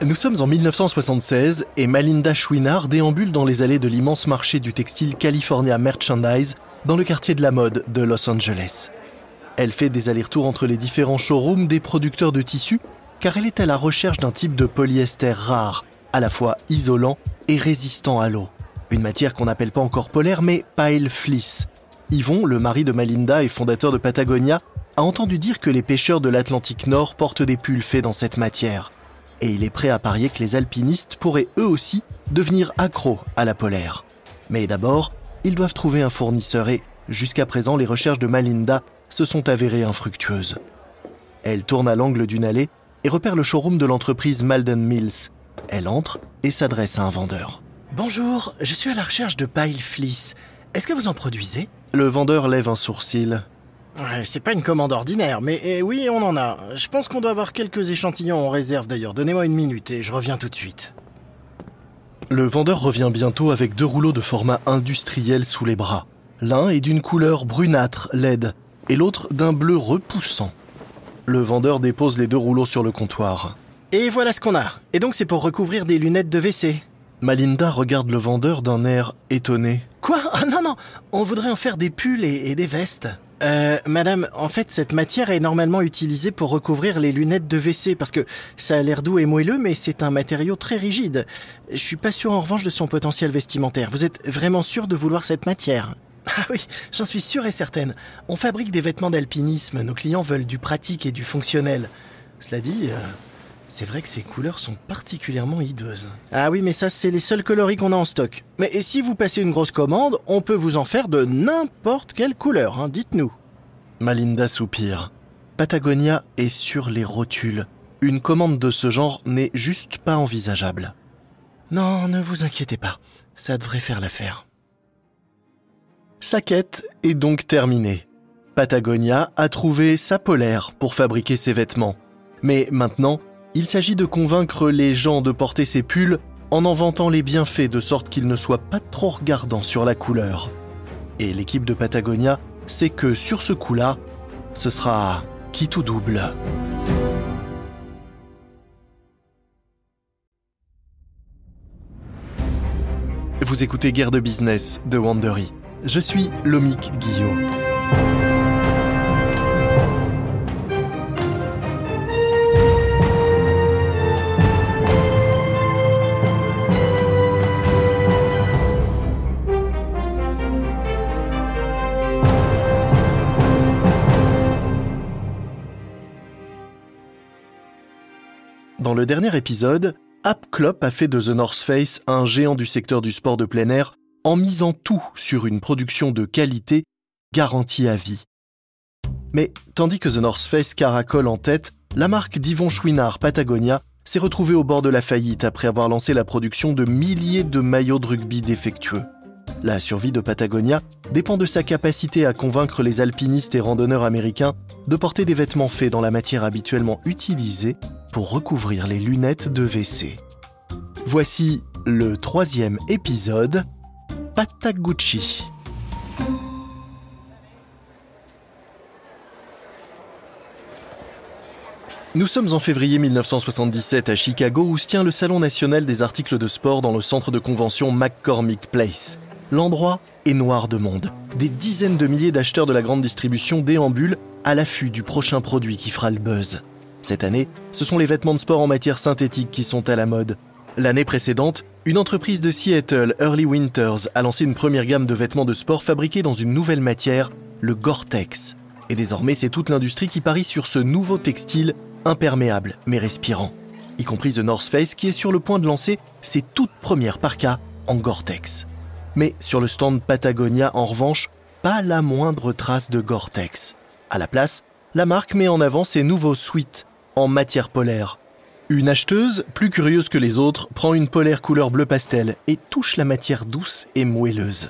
Nous sommes en 1976 et Malinda Chouinard déambule dans les allées de l'immense marché du textile California Merchandise dans le quartier de la mode de Los Angeles. Elle fait des allers-retours entre les différents showrooms des producteurs de tissus car elle est à la recherche d'un type de polyester rare, à la fois isolant et résistant à l'eau. Une matière qu'on n'appelle pas encore polaire mais pile fleece. Yvon, le mari de Malinda et fondateur de Patagonia, a entendu dire que les pêcheurs de l'Atlantique Nord portent des pulls faits dans cette matière. Et il est prêt à parier que les alpinistes pourraient eux aussi devenir accros à la polaire. Mais d'abord, ils doivent trouver un fournisseur et, jusqu'à présent, les recherches de Malinda se sont avérées infructueuses. Elle tourne à l'angle d'une allée et repère le showroom de l'entreprise Malden Mills. Elle entre et s'adresse à un vendeur. Bonjour, je suis à la recherche de Pile Fleece. Est-ce que vous en produisez? Le vendeur lève un sourcil. Ouais, C'est pas une commande ordinaire, mais eh oui, on en a. Je pense qu'on doit avoir quelques échantillons en réserve d'ailleurs. Donnez-moi une minute et je reviens tout de suite. Le vendeur revient bientôt avec deux rouleaux de format industriel sous les bras. L'un est d'une couleur brunâtre, laide, et l'autre d'un bleu repoussant. Le vendeur dépose les deux rouleaux sur le comptoir. Et voilà ce qu'on a. Et donc c'est pour recouvrir des lunettes de WC. Malinda regarde le vendeur d'un air étonné. Quoi? Ah non, non, on voudrait en faire des pulls et, et des vestes. Euh, madame, en fait, cette matière est normalement utilisée pour recouvrir les lunettes de WC parce que ça a l'air doux et moelleux, mais c'est un matériau très rigide. Je suis pas sûr en revanche de son potentiel vestimentaire. Vous êtes vraiment sûr de vouloir cette matière? Ah oui, j'en suis sûre et certaine. On fabrique des vêtements d'alpinisme. Nos clients veulent du pratique et du fonctionnel. Cela dit, euh, c'est vrai que ces couleurs sont particulièrement hideuses. Ah oui, mais ça, c'est les seuls coloris qu'on a en stock. Mais et si vous passez une grosse commande, on peut vous en faire de n'importe quelle couleur, hein, dites-nous. Malinda soupire. Patagonia est sur les rotules. Une commande de ce genre n'est juste pas envisageable. Non, ne vous inquiétez pas. Ça devrait faire l'affaire. Sa quête est donc terminée. Patagonia a trouvé sa polaire pour fabriquer ses vêtements. Mais maintenant, il s'agit de convaincre les gens de porter ces pulls en en vantant les bienfaits de sorte qu'ils ne soient pas trop regardants sur la couleur. Et l'équipe de Patagonia sait que sur ce coup-là, ce sera qui tout double. Vous écoutez Guerre de business de Wandery. Je suis Lomik Guillot. Le dernier épisode, App a fait de The North Face un géant du secteur du sport de plein air en misant tout sur une production de qualité garantie à vie. Mais tandis que The North Face caracole en tête, la marque d'Yvon Chouinard Patagonia s'est retrouvée au bord de la faillite après avoir lancé la production de milliers de maillots de rugby défectueux. La survie de Patagonia dépend de sa capacité à convaincre les alpinistes et randonneurs américains de porter des vêtements faits dans la matière habituellement utilisée pour recouvrir les lunettes de WC. Voici le troisième épisode, Patagucci. Nous sommes en février 1977 à Chicago où se tient le Salon national des articles de sport dans le centre de convention McCormick Place. L'endroit est noir de monde. Des dizaines de milliers d'acheteurs de la grande distribution déambulent à l'affût du prochain produit qui fera le buzz. Cette année, ce sont les vêtements de sport en matière synthétique qui sont à la mode. L'année précédente, une entreprise de Seattle, Early Winters, a lancé une première gamme de vêtements de sport fabriqués dans une nouvelle matière, le Gore-Tex. Et désormais, c'est toute l'industrie qui parie sur ce nouveau textile imperméable mais respirant, y compris The North Face qui est sur le point de lancer ses toutes premières parkas en Gore-Tex. Mais sur le stand Patagonia, en revanche, pas la moindre trace de Gore-Tex. À la place, la marque met en avant ses nouveaux suites en matière polaire. Une acheteuse, plus curieuse que les autres, prend une polaire couleur bleu pastel et touche la matière douce et moelleuse.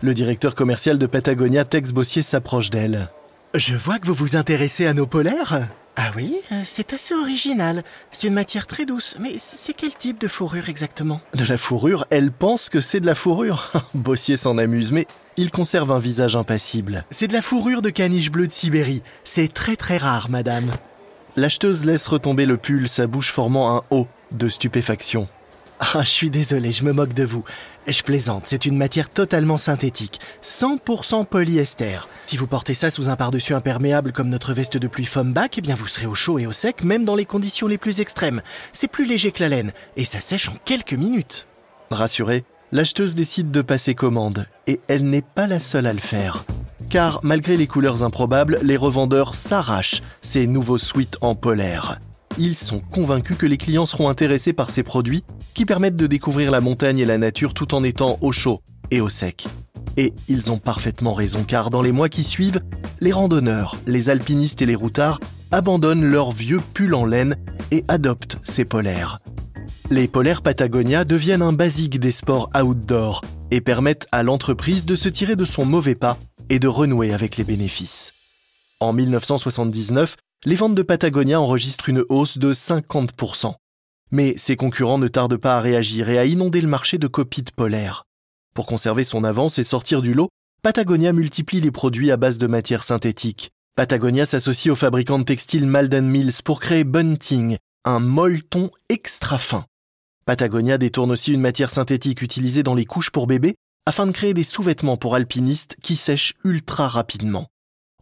Le directeur commercial de Patagonia, Tex Bossier, s'approche d'elle. Je vois que vous vous intéressez à nos polaires. Ah oui, euh, c'est assez original. C'est une matière très douce. Mais c'est quel type de fourrure exactement? De la fourrure, elle pense que c'est de la fourrure. Bossier s'en amuse, mais il conserve un visage impassible. C'est de la fourrure de caniche bleue de Sibérie. C'est très très rare, madame. L'acheteuse laisse retomber le pull, sa bouche formant un O de stupéfaction. Ah, je suis désolé, je me moque de vous. Je plaisante, c'est une matière totalement synthétique, 100% polyester. Si vous portez ça sous un par-dessus imperméable comme notre veste de pluie Foamback, eh bien vous serez au chaud et au sec même dans les conditions les plus extrêmes. C'est plus léger que la laine et ça sèche en quelques minutes. Rassurée, l'acheteuse décide de passer commande et elle n'est pas la seule à le faire. Car malgré les couleurs improbables, les revendeurs s'arrachent ces nouveaux suites en polaire ils sont convaincus que les clients seront intéressés par ces produits qui permettent de découvrir la montagne et la nature tout en étant au chaud et au sec. Et ils ont parfaitement raison car dans les mois qui suivent, les randonneurs, les alpinistes et les routards abandonnent leurs vieux pulls en laine et adoptent ces polaires. Les polaires Patagonia deviennent un basique des sports outdoor et permettent à l'entreprise de se tirer de son mauvais pas et de renouer avec les bénéfices. En 1979, les ventes de Patagonia enregistrent une hausse de 50%. Mais ses concurrents ne tardent pas à réagir et à inonder le marché de copies polaires. Pour conserver son avance et sortir du lot, Patagonia multiplie les produits à base de matières synthétiques. Patagonia s'associe au fabricant de textiles Malden Mills pour créer Bunting, un molleton extra fin. Patagonia détourne aussi une matière synthétique utilisée dans les couches pour bébés afin de créer des sous-vêtements pour alpinistes qui sèchent ultra rapidement.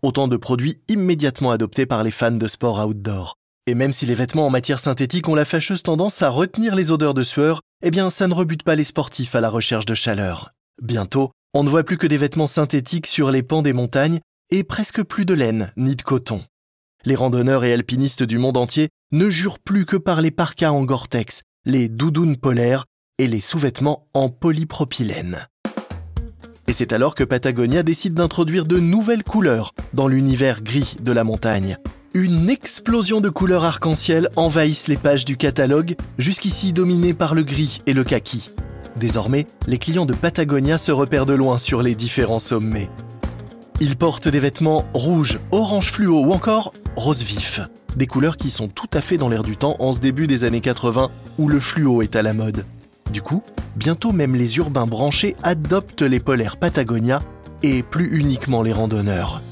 Autant de produits immédiatement adoptés par les fans de sport outdoor. Et même si les vêtements en matière synthétique ont la fâcheuse tendance à retenir les odeurs de sueur, eh bien ça ne rebute pas les sportifs à la recherche de chaleur. Bientôt, on ne voit plus que des vêtements synthétiques sur les pans des montagnes et presque plus de laine ni de coton. Les randonneurs et alpinistes du monde entier ne jurent plus que par les parkas en Gore-Tex, les doudounes polaires et les sous-vêtements en polypropylène. Et c'est alors que Patagonia décide d'introduire de nouvelles couleurs dans l'univers gris de la montagne. Une explosion de couleurs arc-en-ciel envahissent les pages du catalogue, jusqu'ici dominées par le gris et le kaki. Désormais, les clients de Patagonia se repèrent de loin sur les différents sommets. Ils portent des vêtements rouges, orange fluo ou encore rose vif. Des couleurs qui sont tout à fait dans l'air du temps en ce début des années 80 où le fluo est à la mode. Du coup, bientôt même les urbains branchés adoptent les polaires Patagonia et plus uniquement les randonneurs.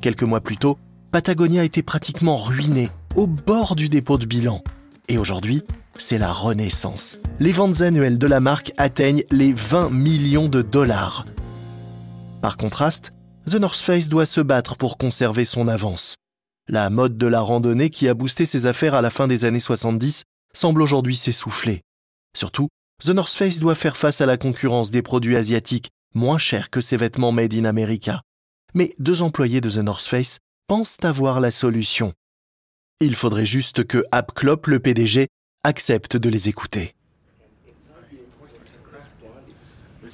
Quelques mois plus tôt, Patagonia était pratiquement ruiné, au bord du dépôt de bilan. Et aujourd'hui, c'est la renaissance. Les ventes annuelles de la marque atteignent les 20 millions de dollars. Par contraste, The North Face doit se battre pour conserver son avance. La mode de la randonnée qui a boosté ses affaires à la fin des années 70 semble aujourd'hui s'essouffler. Surtout, The North Face doit faire face à la concurrence des produits asiatiques moins chers que ses vêtements made in America. Mais deux employés de The North Face pensent avoir la solution. Il faudrait juste que Klopp, le PDG, accepte de les écouter.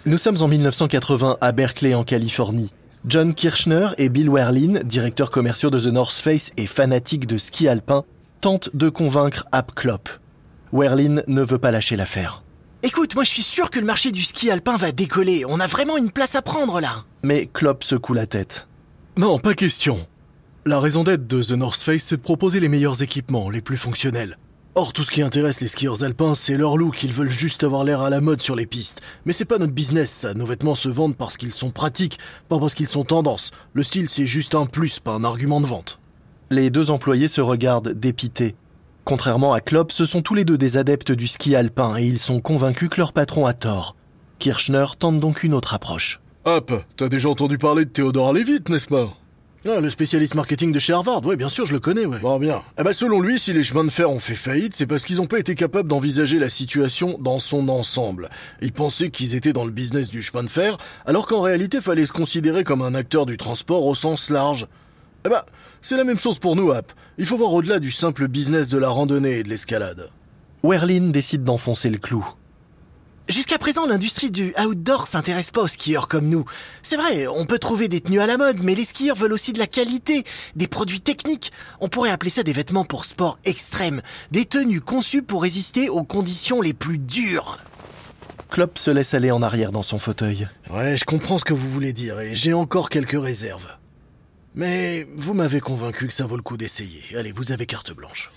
Nous sommes en 1980 à Berkeley en Californie. John Kirchner et Bill Werlin, directeurs commerciaux de The North Face et fanatiques de ski alpin, tentent de convaincre Klopp. Werlin ne veut pas lâcher l'affaire. Écoute, moi je suis sûr que le marché du ski alpin va décoller. On a vraiment une place à prendre là. Mais Klopp secoue la tête. Non, pas question. La raison d'être de The North Face, c'est de proposer les meilleurs équipements, les plus fonctionnels. Or, tout ce qui intéresse les skieurs alpins, c'est leur look. Ils veulent juste avoir l'air à la mode sur les pistes. Mais c'est pas notre business, ça. Nos vêtements se vendent parce qu'ils sont pratiques, pas parce qu'ils sont tendance. Le style, c'est juste un plus, pas un argument de vente. Les deux employés se regardent dépités. Contrairement à Klopp, ce sont tous les deux des adeptes du ski alpin et ils sont convaincus que leur patron a tort. Kirchner tente donc une autre approche. Hop, t'as déjà entendu parler de Théodore Levitt, n'est-ce pas? Ah, le spécialiste marketing de chez Harvard, ouais, bien sûr, je le connais, ouais. Bon, bien. Eh ben, selon lui, si les chemins de fer ont fait faillite, c'est parce qu'ils n'ont pas été capables d'envisager la situation dans son ensemble. Ils pensaient qu'ils étaient dans le business du chemin de fer, alors qu'en réalité, fallait se considérer comme un acteur du transport au sens large. Eh ben, c'est la même chose pour nous, App. Il faut voir au-delà du simple business de la randonnée et de l'escalade. Werlin décide d'enfoncer le clou. Jusqu'à présent, l'industrie du outdoor s'intéresse pas aux skieurs comme nous. C'est vrai, on peut trouver des tenues à la mode, mais les skieurs veulent aussi de la qualité, des produits techniques. On pourrait appeler ça des vêtements pour sport extrême, des tenues conçues pour résister aux conditions les plus dures. Klopp se laisse aller en arrière dans son fauteuil. Ouais, je comprends ce que vous voulez dire, et j'ai encore quelques réserves. Mais vous m'avez convaincu que ça vaut le coup d'essayer. Allez, vous avez carte blanche.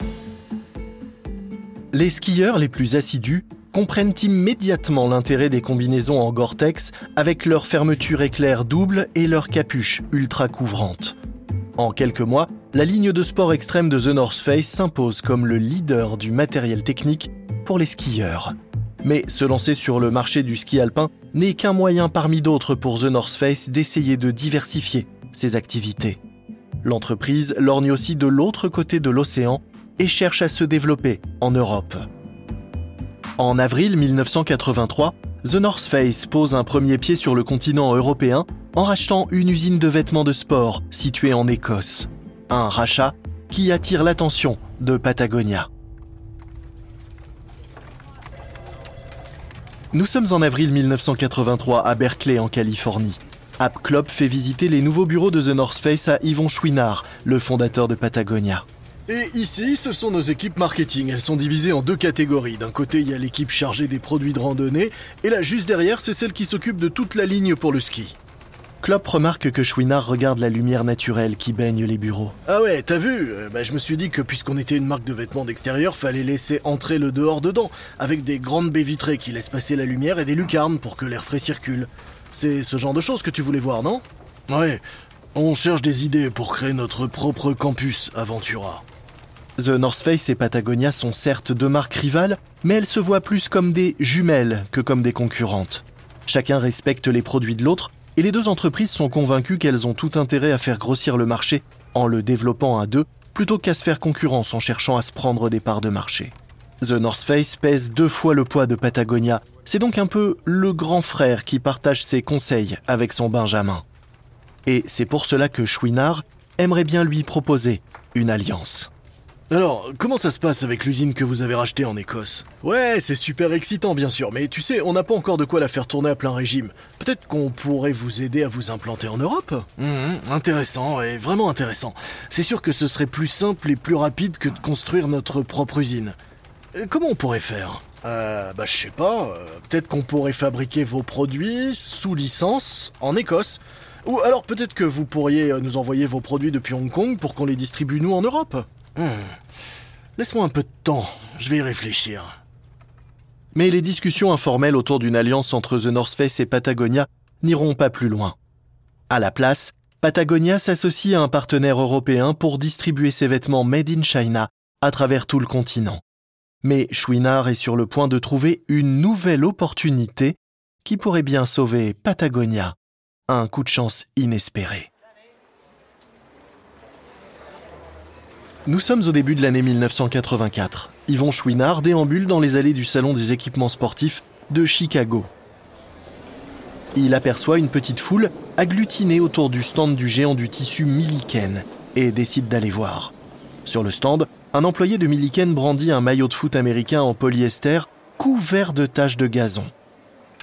Les skieurs les plus assidus comprennent immédiatement l'intérêt des combinaisons en Gore-Tex avec leur fermeture éclair double et leur capuche ultra couvrante. En quelques mois, la ligne de sport extrême de The North Face s'impose comme le leader du matériel technique pour les skieurs. Mais se lancer sur le marché du ski alpin n'est qu'un moyen parmi d'autres pour The North Face d'essayer de diversifier ses activités. L'entreprise lorgne aussi de l'autre côté de l'océan et cherche à se développer en Europe. En avril 1983, The North Face pose un premier pied sur le continent européen en rachetant une usine de vêtements de sport située en Écosse. Un rachat qui attire l'attention de Patagonia. Nous sommes en avril 1983 à Berkeley en Californie. App Club fait visiter les nouveaux bureaux de The North Face à Yvon Chouinard, le fondateur de Patagonia. Et ici, ce sont nos équipes marketing. Elles sont divisées en deux catégories. D'un côté, il y a l'équipe chargée des produits de randonnée, et là, juste derrière, c'est celle qui s'occupe de toute la ligne pour le ski. Klopp remarque que Chouinard regarde la lumière naturelle qui baigne les bureaux. Ah ouais, t'as vu? Euh, bah, Je me suis dit que puisqu'on était une marque de vêtements d'extérieur, fallait laisser entrer le dehors dedans, avec des grandes baies vitrées qui laissent passer la lumière et des lucarnes pour que l'air frais circule. C'est ce genre de choses que tu voulais voir, non? Ouais, on cherche des idées pour créer notre propre campus Aventura. The North Face et Patagonia sont certes deux marques rivales, mais elles se voient plus comme des jumelles que comme des concurrentes. Chacun respecte les produits de l'autre et les deux entreprises sont convaincues qu'elles ont tout intérêt à faire grossir le marché en le développant à deux plutôt qu'à se faire concurrence en cherchant à se prendre des parts de marché. The North Face pèse deux fois le poids de Patagonia. C'est donc un peu le grand frère qui partage ses conseils avec son Benjamin. Et c'est pour cela que Chouinard aimerait bien lui proposer une alliance. Alors, comment ça se passe avec l'usine que vous avez rachetée en Écosse? Ouais, c'est super excitant bien sûr, mais tu sais, on n'a pas encore de quoi la faire tourner à plein régime. Peut-être qu'on pourrait vous aider à vous implanter en Europe? Mhm, Intéressant, et vraiment intéressant. C'est sûr que ce serait plus simple et plus rapide que de construire notre propre usine. Euh, comment on pourrait faire? Euh, bah je sais pas, euh, peut-être qu'on pourrait fabriquer vos produits sous licence en Écosse. Ou alors peut-être que vous pourriez nous envoyer vos produits depuis Hong Kong pour qu'on les distribue nous en Europe. Hmm. Laisse-moi un peu de temps, je vais y réfléchir. Mais les discussions informelles autour d'une alliance entre The North Face et Patagonia n'iront pas plus loin. À la place, Patagonia s'associe à un partenaire européen pour distribuer ses vêtements made in China à travers tout le continent. Mais Chouinard est sur le point de trouver une nouvelle opportunité qui pourrait bien sauver Patagonia. Un coup de chance inespéré. Nous sommes au début de l'année 1984. Yvon Chouinard déambule dans les allées du Salon des équipements sportifs de Chicago. Il aperçoit une petite foule agglutinée autour du stand du géant du tissu Milliken et décide d'aller voir. Sur le stand, un employé de Milliken brandit un maillot de foot américain en polyester couvert de taches de gazon.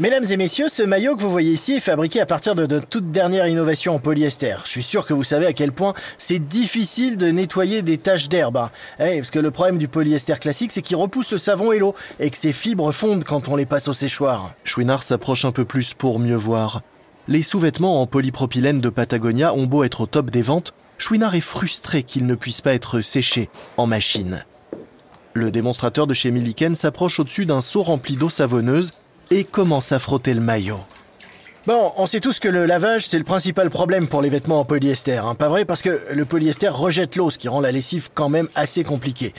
Mesdames et messieurs, ce maillot que vous voyez ici est fabriqué à partir de notre toute dernière innovation en polyester. Je suis sûr que vous savez à quel point c'est difficile de nettoyer des taches d'herbe. Hein. Eh, parce que le problème du polyester classique, c'est qu'il repousse le savon et l'eau, et que ses fibres fondent quand on les passe au séchoir. Chouinard s'approche un peu plus pour mieux voir. Les sous-vêtements en polypropylène de Patagonia ont beau être au top des ventes, Chouinard est frustré qu'ils ne puissent pas être séchés en machine. Le démonstrateur de chez Milliken s'approche au-dessus d'un seau rempli d'eau savonneuse et commence à frotter le maillot. Bon, on sait tous que le lavage, c'est le principal problème pour les vêtements en polyester, hein, pas vrai? Parce que le polyester rejette l'eau, ce qui rend la lessive quand même assez compliquée.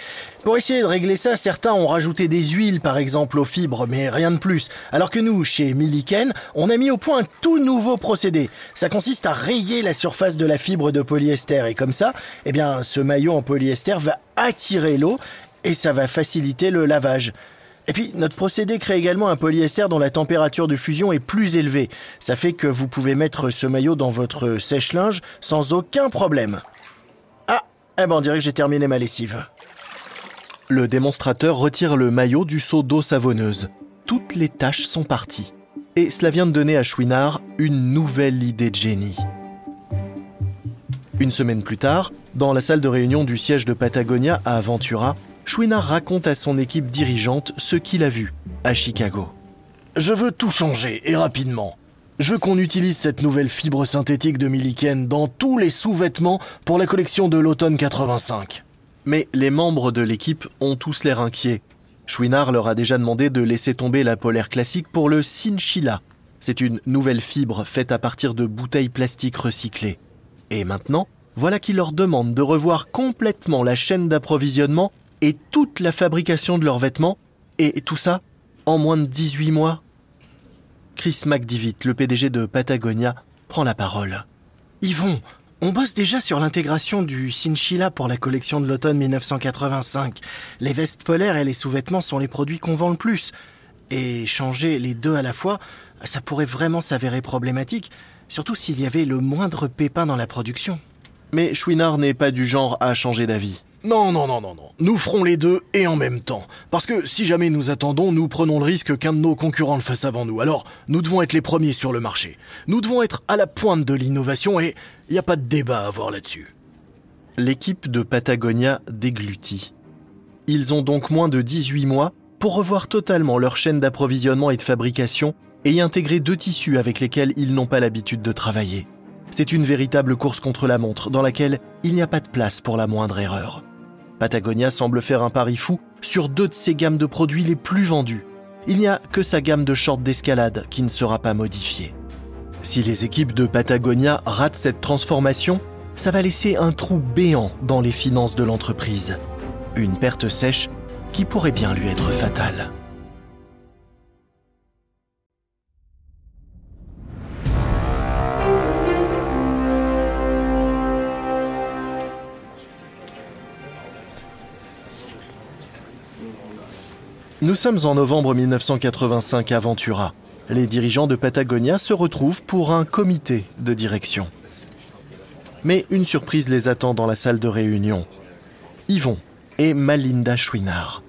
Pour essayer de régler ça, certains ont rajouté des huiles, par exemple, aux fibres, mais rien de plus. Alors que nous, chez Milliken, on a mis au point un tout nouveau procédé. Ça consiste à rayer la surface de la fibre de polyester, et comme ça, eh bien, ce maillot en polyester va attirer l'eau, et ça va faciliter le lavage. Et puis, notre procédé crée également un polyester dont la température de fusion est plus élevée. Ça fait que vous pouvez mettre ce maillot dans votre sèche-linge sans aucun problème. Ah, eh ben on dirait que j'ai terminé ma lessive. Le démonstrateur retire le maillot du seau d'eau savonneuse. Toutes les taches sont parties. Et cela vient de donner à Chouinard une nouvelle idée de génie. Une semaine plus tard, dans la salle de réunion du siège de Patagonia à Aventura, Chouinard raconte à son équipe dirigeante ce qu'il a vu à Chicago. Je veux tout changer et rapidement. Je veux qu'on utilise cette nouvelle fibre synthétique de Milliken dans tous les sous-vêtements pour la collection de l'automne 85. Mais les membres de l'équipe ont tous l'air inquiets. Chouinard leur a déjà demandé de laisser tomber la polaire classique pour le Cinchilla. C'est une nouvelle fibre faite à partir de bouteilles plastiques recyclées. Et maintenant, voilà qu'il leur demande de revoir complètement la chaîne d'approvisionnement et toute la fabrication de leurs vêtements, et tout ça en moins de 18 mois. Chris McDivitt, le PDG de Patagonia, prend la parole. Yvon, on bosse déjà sur l'intégration du Cinchilla pour la collection de l'automne 1985. Les vestes polaires et les sous-vêtements sont les produits qu'on vend le plus. Et changer les deux à la fois, ça pourrait vraiment s'avérer problématique, surtout s'il y avait le moindre pépin dans la production. Mais Chouinard n'est pas du genre à changer d'avis. Non, non, non, non, non. Nous ferons les deux et en même temps. Parce que si jamais nous attendons, nous prenons le risque qu'un de nos concurrents le fasse avant nous. Alors, nous devons être les premiers sur le marché. Nous devons être à la pointe de l'innovation et il n'y a pas de débat à avoir là-dessus. L'équipe de Patagonia déglutit. Ils ont donc moins de 18 mois pour revoir totalement leur chaîne d'approvisionnement et de fabrication et y intégrer deux tissus avec lesquels ils n'ont pas l'habitude de travailler. C'est une véritable course contre la montre dans laquelle il n'y a pas de place pour la moindre erreur. Patagonia semble faire un pari fou sur deux de ses gammes de produits les plus vendus. Il n'y a que sa gamme de shorts d'escalade qui ne sera pas modifiée. Si les équipes de Patagonia ratent cette transformation, ça va laisser un trou béant dans les finances de l'entreprise. Une perte sèche qui pourrait bien lui être fatale. Nous sommes en novembre 1985 à Ventura. Les dirigeants de Patagonia se retrouvent pour un comité de direction. Mais une surprise les attend dans la salle de réunion. Yvon et Malinda Chouinard.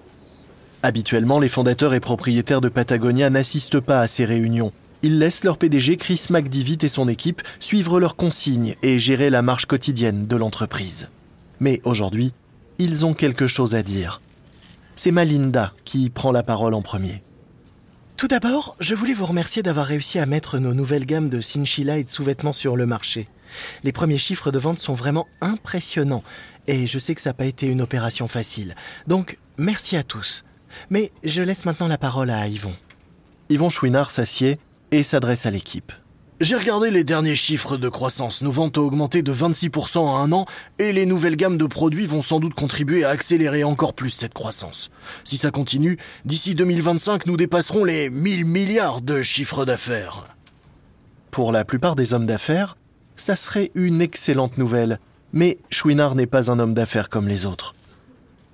Habituellement, les fondateurs et propriétaires de Patagonia n'assistent pas à ces réunions. Ils laissent leur PDG Chris McDivitt et son équipe suivre leurs consignes et gérer la marche quotidienne de l'entreprise. Mais aujourd'hui, ils ont quelque chose à dire c'est Malinda qui prend la parole en premier. Tout d'abord, je voulais vous remercier d'avoir réussi à mettre nos nouvelles gammes de cinchilla et de sous-vêtements sur le marché. Les premiers chiffres de vente sont vraiment impressionnants et je sais que ça n'a pas été une opération facile. Donc, merci à tous. Mais je laisse maintenant la parole à Yvon. Yvon Chouinard s'assied et s'adresse à l'équipe. J'ai regardé les derniers chiffres de croissance. Nos ventes ont augmenté de 26% en un an et les nouvelles gammes de produits vont sans doute contribuer à accélérer encore plus cette croissance. Si ça continue, d'ici 2025, nous dépasserons les 1000 milliards de chiffres d'affaires. Pour la plupart des hommes d'affaires, ça serait une excellente nouvelle. Mais Chouinard n'est pas un homme d'affaires comme les autres.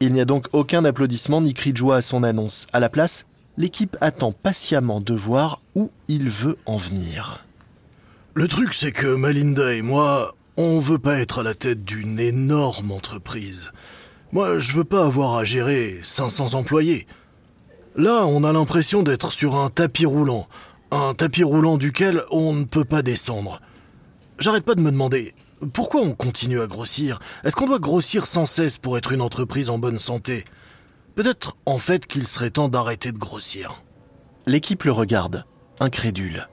Il n'y a donc aucun applaudissement ni cri de joie à son annonce. À la place, l'équipe attend patiemment de voir où il veut en venir. Le truc, c'est que Malinda et moi, on veut pas être à la tête d'une énorme entreprise. Moi, je veux pas avoir à gérer 500 employés. Là, on a l'impression d'être sur un tapis roulant. Un tapis roulant duquel on ne peut pas descendre. J'arrête pas de me demander, pourquoi on continue à grossir? Est-ce qu'on doit grossir sans cesse pour être une entreprise en bonne santé? Peut-être en fait qu'il serait temps d'arrêter de grossir. L'équipe le regarde, incrédule.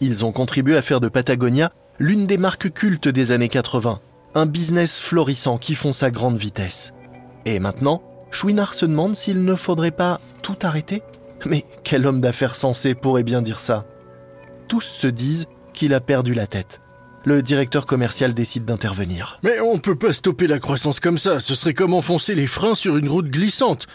Ils ont contribué à faire de Patagonia l'une des marques cultes des années 80, un business florissant qui fonce à grande vitesse. Et maintenant, Chouinard se demande s'il ne faudrait pas tout arrêter Mais quel homme d'affaires sensé pourrait bien dire ça? Tous se disent qu'il a perdu la tête. Le directeur commercial décide d'intervenir. Mais on peut pas stopper la croissance comme ça, ce serait comme enfoncer les freins sur une route glissante.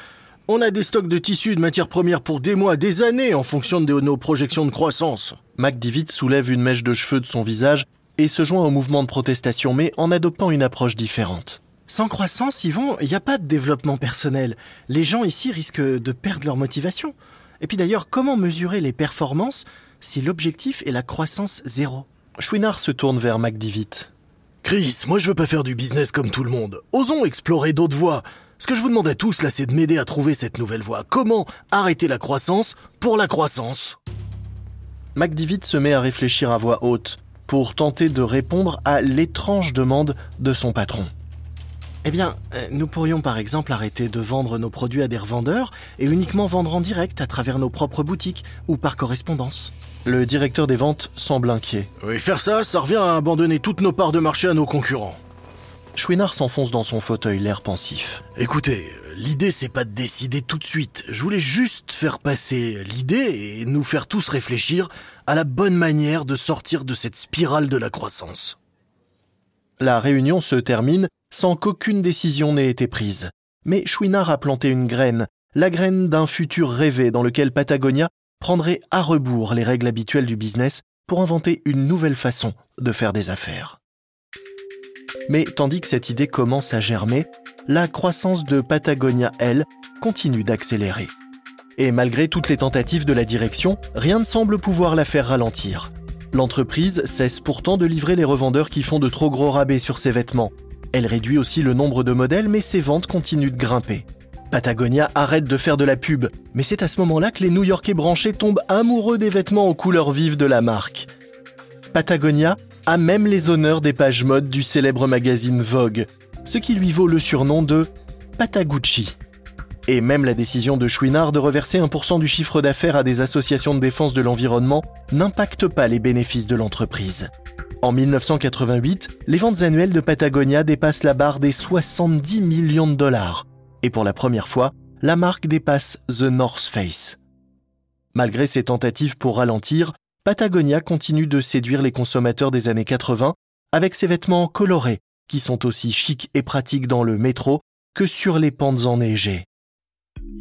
On a des stocks de tissus et de matières premières pour des mois, des années en fonction de nos projections de croissance. McDivitt soulève une mèche de cheveux de son visage et se joint au mouvement de protestation, mais en adoptant une approche différente. Sans croissance, Yvon, il n'y a pas de développement personnel. Les gens ici risquent de perdre leur motivation. Et puis d'ailleurs, comment mesurer les performances si l'objectif est la croissance zéro? Chouinard se tourne vers McDivitt. Chris, moi je veux pas faire du business comme tout le monde. Osons explorer d'autres voies. Ce que je vous demande à tous là, c'est de m'aider à trouver cette nouvelle voie. Comment arrêter la croissance pour la croissance? McDivitt se met à réfléchir à voix haute pour tenter de répondre à l'étrange demande de son patron. Eh bien, euh, nous pourrions par exemple arrêter de vendre nos produits à des revendeurs et uniquement vendre en direct à travers nos propres boutiques ou par correspondance. Le directeur des ventes semble inquiet. Oui, faire ça, ça revient à abandonner toutes nos parts de marché à nos concurrents. Chouinard s'enfonce dans son fauteuil, l'air pensif. Écoutez, l'idée c'est pas de décider tout de suite. Je voulais juste faire passer l'idée et nous faire tous réfléchir à la bonne manière de sortir de cette spirale de la croissance. La réunion se termine sans qu'aucune décision n'ait été prise. Mais Chouinard a planté une graine, la graine d'un futur rêvé dans lequel Patagonia prendrait à rebours les règles habituelles du business pour inventer une nouvelle façon de faire des affaires. Mais tandis que cette idée commence à germer, la croissance de Patagonia, elle, continue d'accélérer. Et malgré toutes les tentatives de la direction, rien ne semble pouvoir la faire ralentir. L'entreprise cesse pourtant de livrer les revendeurs qui font de trop gros rabais sur ses vêtements. Elle réduit aussi le nombre de modèles, mais ses ventes continuent de grimper. Patagonia arrête de faire de la pub, mais c'est à ce moment-là que les New-Yorkais branchés tombent amoureux des vêtements aux couleurs vives de la marque. Patagonia a même les honneurs des pages mode du célèbre magazine Vogue, ce qui lui vaut le surnom de Patagucci. Et même la décision de Chouinard de reverser 1% du chiffre d'affaires à des associations de défense de l'environnement n'impacte pas les bénéfices de l'entreprise. En 1988, les ventes annuelles de Patagonia dépassent la barre des 70 millions de dollars, et pour la première fois, la marque dépasse The North Face. Malgré ses tentatives pour ralentir, Patagonia continue de séduire les consommateurs des années 80 avec ses vêtements colorés, qui sont aussi chics et pratiques dans le métro que sur les pentes enneigées.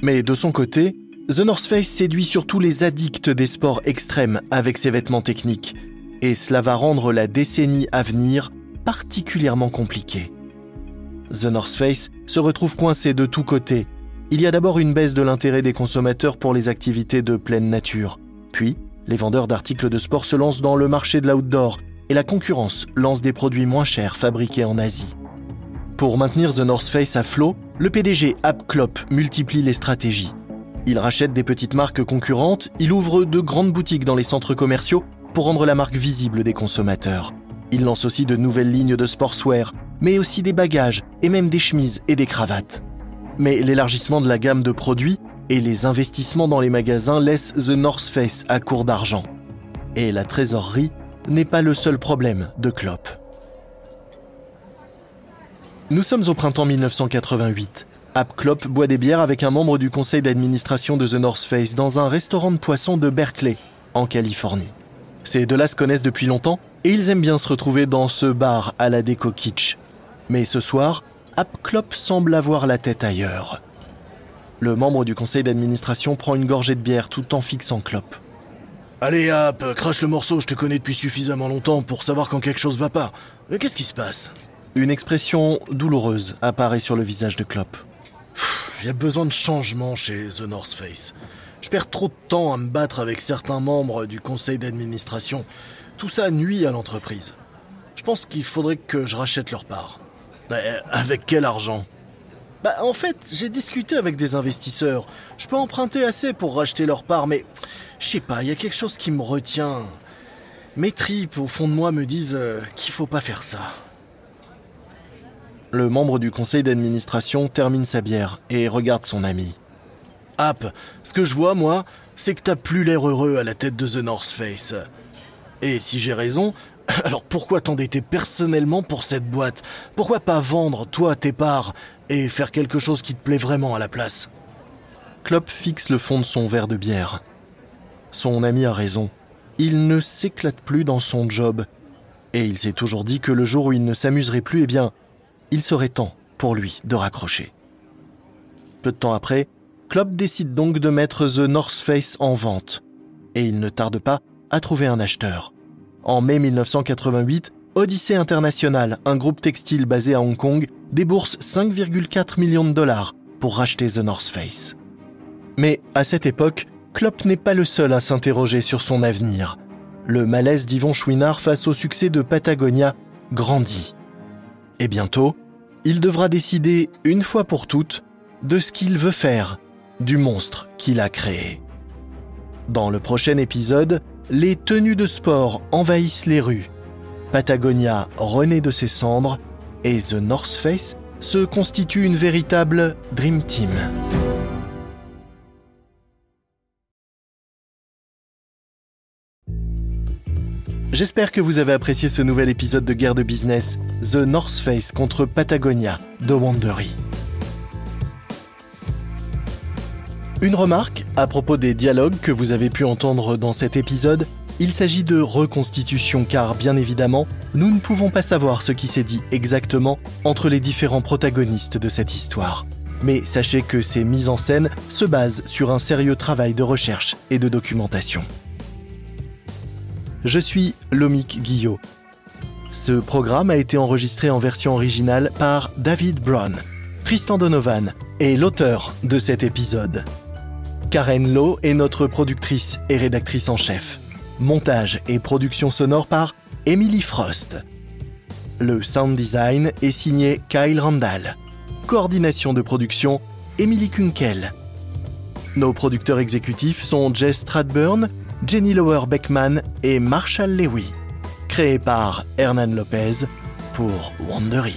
Mais de son côté, The North Face séduit surtout les addicts des sports extrêmes avec ses vêtements techniques, et cela va rendre la décennie à venir particulièrement compliquée. The North Face se retrouve coincé de tous côtés. Il y a d'abord une baisse de l'intérêt des consommateurs pour les activités de pleine nature. Puis, les vendeurs d'articles de sport se lancent dans le marché de l'outdoor et la concurrence lance des produits moins chers fabriqués en Asie. Pour maintenir The North Face à flot, le PDG Ab multiplie les stratégies. Il rachète des petites marques concurrentes, il ouvre de grandes boutiques dans les centres commerciaux pour rendre la marque visible des consommateurs. Il lance aussi de nouvelles lignes de sportswear, mais aussi des bagages et même des chemises et des cravates. Mais l'élargissement de la gamme de produits et les investissements dans les magasins laissent The North Face à court d'argent. Et la trésorerie n'est pas le seul problème de Klopp. Nous sommes au printemps 1988. App Klopp boit des bières avec un membre du conseil d'administration de The North Face dans un restaurant de poissons de Berkeley, en Californie. Ces deux-là se connaissent depuis longtemps et ils aiment bien se retrouver dans ce bar à la déco kitsch. Mais ce soir, Klopp semble avoir la tête ailleurs. Le membre du conseil d'administration prend une gorgée de bière tout en fixant Klopp. Allez, App, crache le morceau, je te connais depuis suffisamment longtemps pour savoir quand quelque chose va pas. Qu'est-ce qui se passe? Une expression douloureuse apparaît sur le visage de Klopp. Il y a besoin de changement chez The North Face. Je perds trop de temps à me battre avec certains membres du conseil d'administration. Tout ça nuit à l'entreprise. Je pense qu'il faudrait que je rachète leur part. Euh, avec quel argent? Bah en fait, j'ai discuté avec des investisseurs. Je peux emprunter assez pour racheter leur part, mais je sais pas, il y a quelque chose qui me retient. Mes tripes au fond de moi me disent euh, qu'il faut pas faire ça. Le membre du conseil d'administration termine sa bière et regarde son ami. App, ce que je vois, moi, c'est que t'as plus l'air heureux à la tête de The North Face. Et si j'ai raison, alors pourquoi t'endetter personnellement pour cette boîte? Pourquoi pas vendre, toi, tes parts? Et faire quelque chose qui te plaît vraiment à la place Klopp fixe le fond de son verre de bière. Son ami a raison. Il ne s'éclate plus dans son job. Et il s'est toujours dit que le jour où il ne s'amuserait plus, eh bien, il serait temps pour lui de raccrocher. Peu de temps après, Klopp décide donc de mettre The North Face en vente. Et il ne tarde pas à trouver un acheteur. En mai 1988, Odyssey International, un groupe textile basé à Hong Kong, débourse 5,4 millions de dollars pour racheter The North Face. Mais à cette époque, Klopp n'est pas le seul à s'interroger sur son avenir. Le malaise d'Yvon Chouinard face au succès de Patagonia grandit. Et bientôt, il devra décider une fois pour toutes de ce qu'il veut faire du monstre qu'il a créé. Dans le prochain épisode, les tenues de sport envahissent les rues. Patagonia renaît de ses cendres et The North Face se constitue une véritable Dream Team. J'espère que vous avez apprécié ce nouvel épisode de Guerre de Business, The North Face contre Patagonia de Wandery. Une remarque à propos des dialogues que vous avez pu entendre dans cet épisode, Il s'agit de reconstitution car, bien évidemment, nous ne pouvons pas savoir ce qui s'est dit exactement entre les différents protagonistes de cette histoire. Mais sachez que ces mises en scène se basent sur un sérieux travail de recherche et de documentation. Je suis Lomik Guillot. Ce programme a été enregistré en version originale par David Brown, Tristan Donovan et l'auteur de cet épisode. Karen Lowe est notre productrice et rédactrice en chef. Montage et production sonore par Emily Frost. Le sound design est signé Kyle Randall. Coordination de production Emily Kunkel. Nos producteurs exécutifs sont Jess Stradburn, Jenny Lower Beckman et Marshall Lewy. Créé par Hernan Lopez pour Wandery.